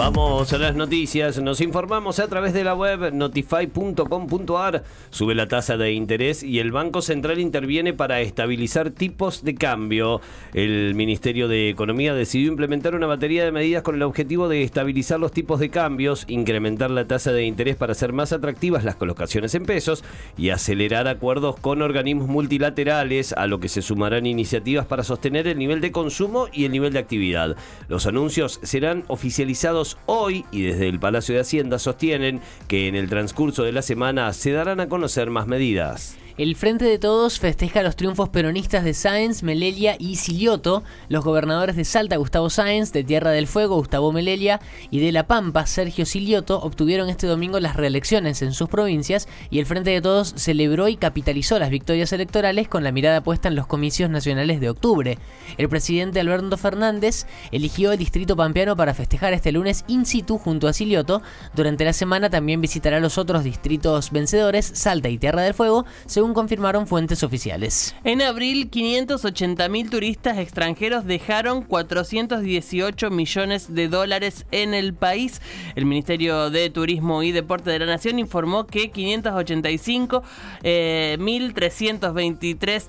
Vamos a las noticias. Nos informamos a través de la web notify.com.ar. Sube la tasa de interés y el Banco Central interviene para estabilizar tipos de cambio. El Ministerio de Economía decidió implementar una batería de medidas con el objetivo de estabilizar los tipos de cambios, incrementar la tasa de interés para hacer más atractivas las colocaciones en pesos y acelerar acuerdos con organismos multilaterales, a lo que se sumarán iniciativas para sostener el nivel de consumo y el nivel de actividad. Los anuncios serán oficializados hoy y desde el Palacio de Hacienda sostienen que en el transcurso de la semana se darán a conocer más medidas. El Frente de Todos festeja los triunfos peronistas de Sáenz, Melelia y Silioto. Los gobernadores de Salta, Gustavo Sáenz, de Tierra del Fuego, Gustavo Melelia, y de La Pampa, Sergio Silioto, obtuvieron este domingo las reelecciones en sus provincias y el Frente de Todos celebró y capitalizó las victorias electorales con la mirada puesta en los comicios nacionales de octubre. El presidente Alberto Fernández eligió el distrito pampeano para festejar este lunes in situ junto a Silioto. Durante la semana también visitará los otros distritos vencedores, Salta y Tierra del Fuego, según confirmaron fuentes oficiales. En abril, 580.000 turistas extranjeros dejaron 418 millones de dólares en el país. El Ministerio de Turismo y Deporte de la Nación informó que 585.323 eh,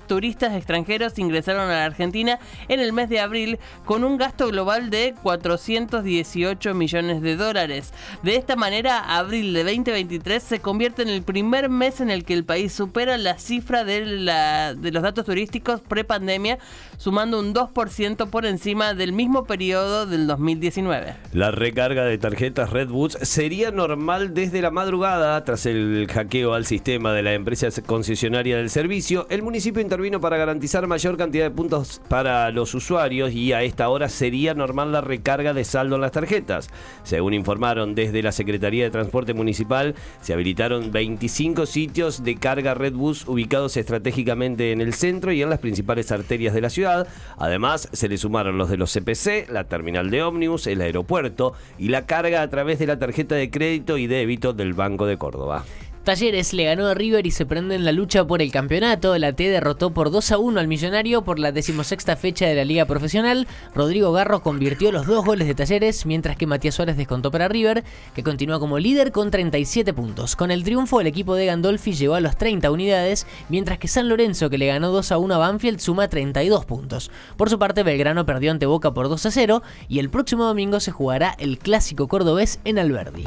turistas extranjeros ingresaron a la Argentina en el mes de abril con un gasto global de 418 millones de dólares. De esta manera, abril de 2023 se convierte en el primer mes en el que el país supera la cifra de, la, de los datos turísticos pre-pandemia, sumando un 2% por encima del mismo periodo del 2019. La recarga de tarjetas Redwoods sería normal desde la madrugada tras el hackeo al sistema de la empresa concesionaria del servicio. El municipio intervino para garantizar mayor cantidad de puntos para los usuarios y a esta hora sería normal la recarga de saldo en las tarjetas. Según informaron desde la Secretaría de Transporte Municipal, se habilitaron 25 sitios de carga Redwoods ubicados estratégicamente en el centro y en las principales arterias de la ciudad. Además, se le sumaron los de los CPC, la terminal de ómnibus, el aeropuerto y la carga a través de la tarjeta de crédito y débito del Banco de Córdoba. Talleres le ganó a River y se prende en la lucha por el campeonato. La T derrotó por 2 a 1 al Millonario por la decimosexta fecha de la Liga Profesional. Rodrigo Garro convirtió los dos goles de Talleres, mientras que Matías Suárez descontó para River, que continúa como líder con 37 puntos. Con el triunfo, el equipo de Gandolfi llegó a las 30 unidades, mientras que San Lorenzo, que le ganó 2 a 1 a Banfield, suma 32 puntos. Por su parte, Belgrano perdió ante Boca por 2 a 0 y el próximo domingo se jugará el clásico cordobés en Alberdi.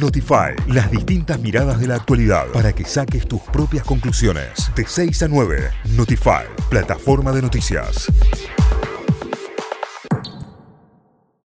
Notify, las distintas miradas de la actualidad para que saques tus propias conclusiones. De 6 a 9, Notify, plataforma de noticias.